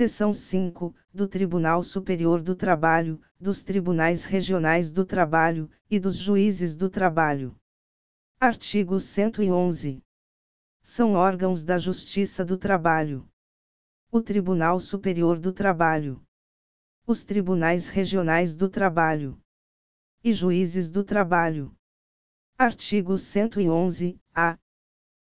Seção 5, do Tribunal Superior do Trabalho, dos Tribunais Regionais do Trabalho, e dos Juízes do Trabalho. Artigo 111. São órgãos da Justiça do Trabalho. O Tribunal Superior do Trabalho. Os Tribunais Regionais do Trabalho. E Juízes do Trabalho. Artigo 111. A.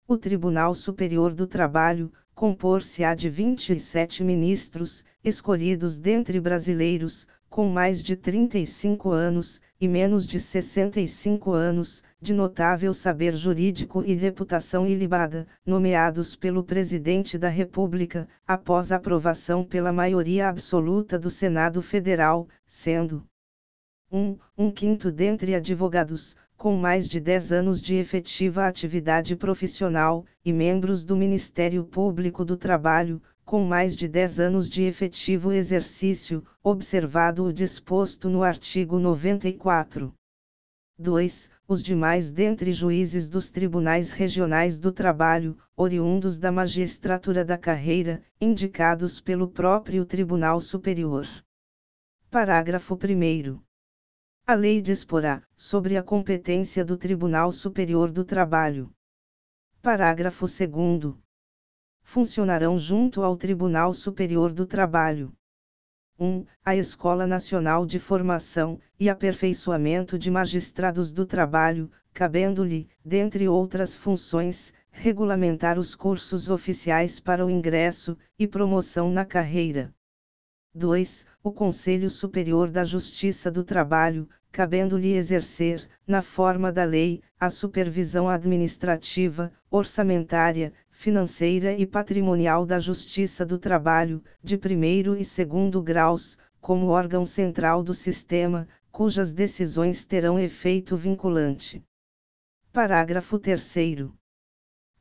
O Tribunal Superior do Trabalho, compor-se-á de 27 ministros, escolhidos dentre brasileiros, com mais de 35 anos, e menos de 65 anos, de notável saber jurídico e reputação ilibada, nomeados pelo Presidente da República, após aprovação pela maioria absoluta do Senado Federal, sendo 1. Um, um quinto dentre advogados, com mais de 10 anos de efetiva atividade profissional, e membros do Ministério Público do Trabalho, com mais de 10 anos de efetivo exercício, observado o disposto no artigo 94. 2. Os demais dentre juízes dos tribunais regionais do trabalho, oriundos da magistratura da carreira, indicados pelo próprio Tribunal Superior. Parágrafo 1. A lei disporá sobre a competência do Tribunal Superior do Trabalho. Parágrafo 2. Funcionarão junto ao Tribunal Superior do Trabalho. 1. A Escola Nacional de Formação e Aperfeiçoamento de Magistrados do Trabalho, cabendo-lhe, dentre outras funções, regulamentar os cursos oficiais para o ingresso e promoção na carreira. 2. O Conselho Superior da Justiça do Trabalho, cabendo-lhe exercer, na forma da lei, a supervisão administrativa, orçamentária, financeira e patrimonial da Justiça do Trabalho, de primeiro e segundo graus, como órgão central do sistema, cujas decisões terão efeito vinculante. Parágrafo 3.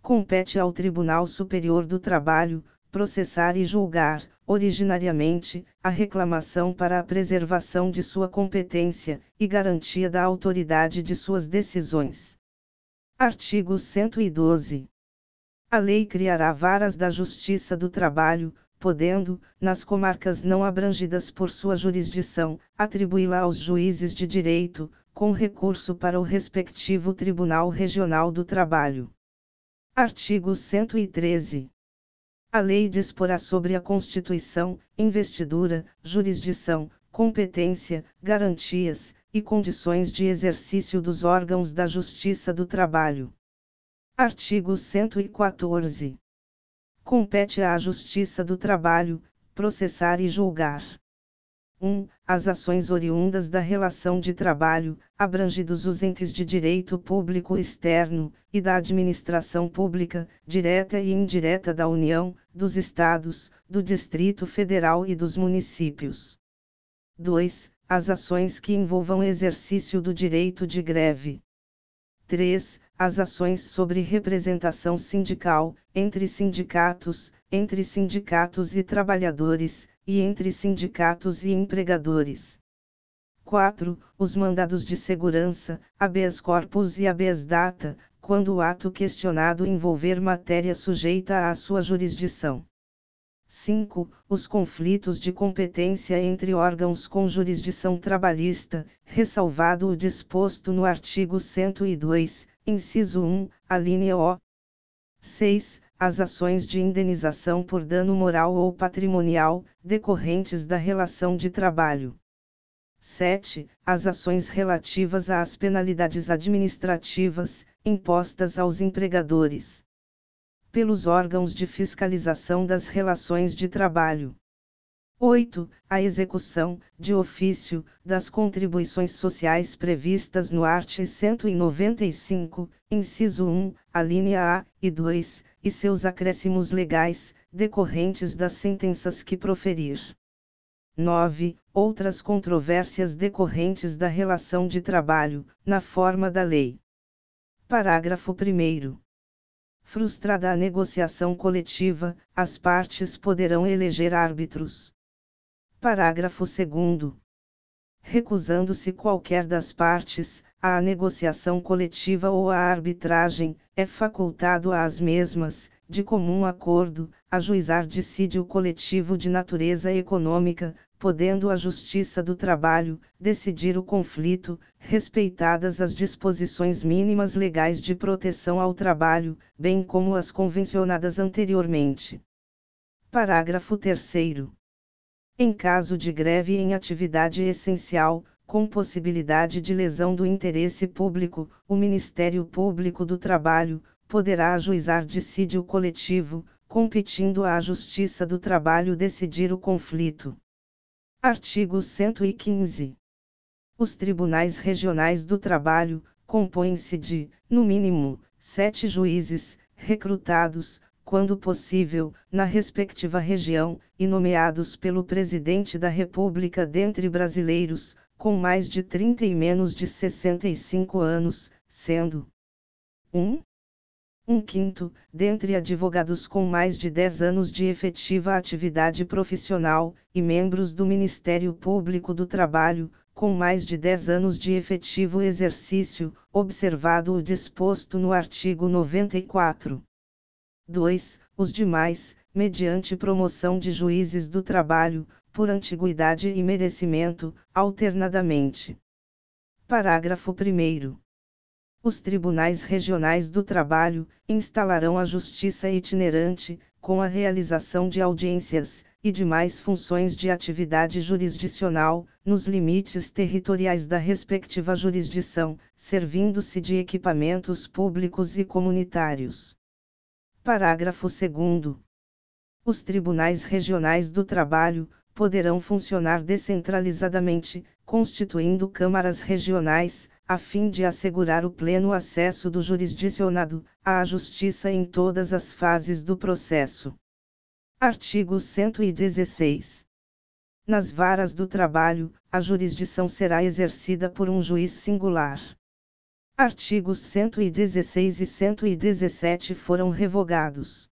Compete ao Tribunal Superior do Trabalho, processar e julgar, originariamente, a reclamação para a preservação de sua competência, e garantia da autoridade de suas decisões. Artigo 112. A lei criará varas da Justiça do Trabalho, podendo, nas comarcas não abrangidas por sua jurisdição, atribuí-la aos juízes de direito, com recurso para o respectivo Tribunal Regional do Trabalho. Artigo 113. A lei disporá sobre a constituição, investidura, jurisdição, competência, garantias e condições de exercício dos órgãos da Justiça do Trabalho. Artigo 114. Compete à Justiça do Trabalho processar e julgar 1. As ações oriundas da relação de trabalho, abrangidos os entes de direito público externo, e da administração pública, direta e indireta da União, dos Estados, do Distrito Federal e dos municípios. 2. As ações que envolvam exercício do direito de greve. 3. As ações sobre representação sindical, entre sindicatos, entre sindicatos e trabalhadores, e entre sindicatos e empregadores. 4. Os mandados de segurança, habeas corpus e habeas data, quando o ato questionado envolver matéria sujeita à sua jurisdição. 5. Os conflitos de competência entre órgãos com jurisdição trabalhista, ressalvado o disposto no artigo 102, inciso 1, a linha O. 6 as ações de indenização por dano moral ou patrimonial, decorrentes da relação de trabalho. 7. As ações relativas às penalidades administrativas, impostas aos empregadores. Pelos órgãos de fiscalização das relações de trabalho. 8. A execução, de ofício, das contribuições sociais previstas no art. 195, inciso 1, a linha A, e 2, e seus acréscimos legais, decorrentes das sentenças que proferir. 9. Outras controvérsias decorrentes da relação de trabalho, na forma da lei. Parágrafo 1. Frustrada a negociação coletiva, as partes poderão eleger árbitros. Parágrafo 2. Recusando-se qualquer das partes, à negociação coletiva ou à arbitragem, é facultado às mesmas, de comum acordo, ajuizar dissídio coletivo de natureza econômica, podendo a Justiça do Trabalho decidir o conflito, respeitadas as disposições mínimas legais de proteção ao trabalho, bem como as convencionadas anteriormente. Parágrafo 3. Em caso de greve em atividade essencial, com possibilidade de lesão do interesse público, o Ministério Público do Trabalho poderá ajuizar dissídio coletivo, competindo à Justiça do Trabalho decidir o conflito. Artigo 115. Os tribunais regionais do trabalho compõem-se de, no mínimo, sete juízes, recrutados, quando possível, na respectiva região, e nomeados pelo Presidente da República dentre brasileiros, com mais de 30 e menos de 65 anos, sendo 1. Um quinto, dentre advogados com mais de 10 anos de efetiva atividade profissional, e membros do Ministério Público do Trabalho, com mais de 10 anos de efetivo exercício, observado o disposto no artigo 94. 2. Os demais, mediante promoção de juízes do trabalho, por antiguidade e merecimento, alternadamente. Parágrafo 1. Os tribunais regionais do trabalho instalarão a justiça itinerante, com a realização de audiências e demais funções de atividade jurisdicional, nos limites territoriais da respectiva jurisdição, servindo-se de equipamentos públicos e comunitários. Parágrafo 2. Os tribunais regionais do trabalho poderão funcionar descentralizadamente, constituindo câmaras regionais, a fim de assegurar o pleno acesso do jurisdicionado à justiça em todas as fases do processo. Artigo 116. Nas varas do trabalho, a jurisdição será exercida por um juiz singular. Artigos 116 e 117 foram revogados.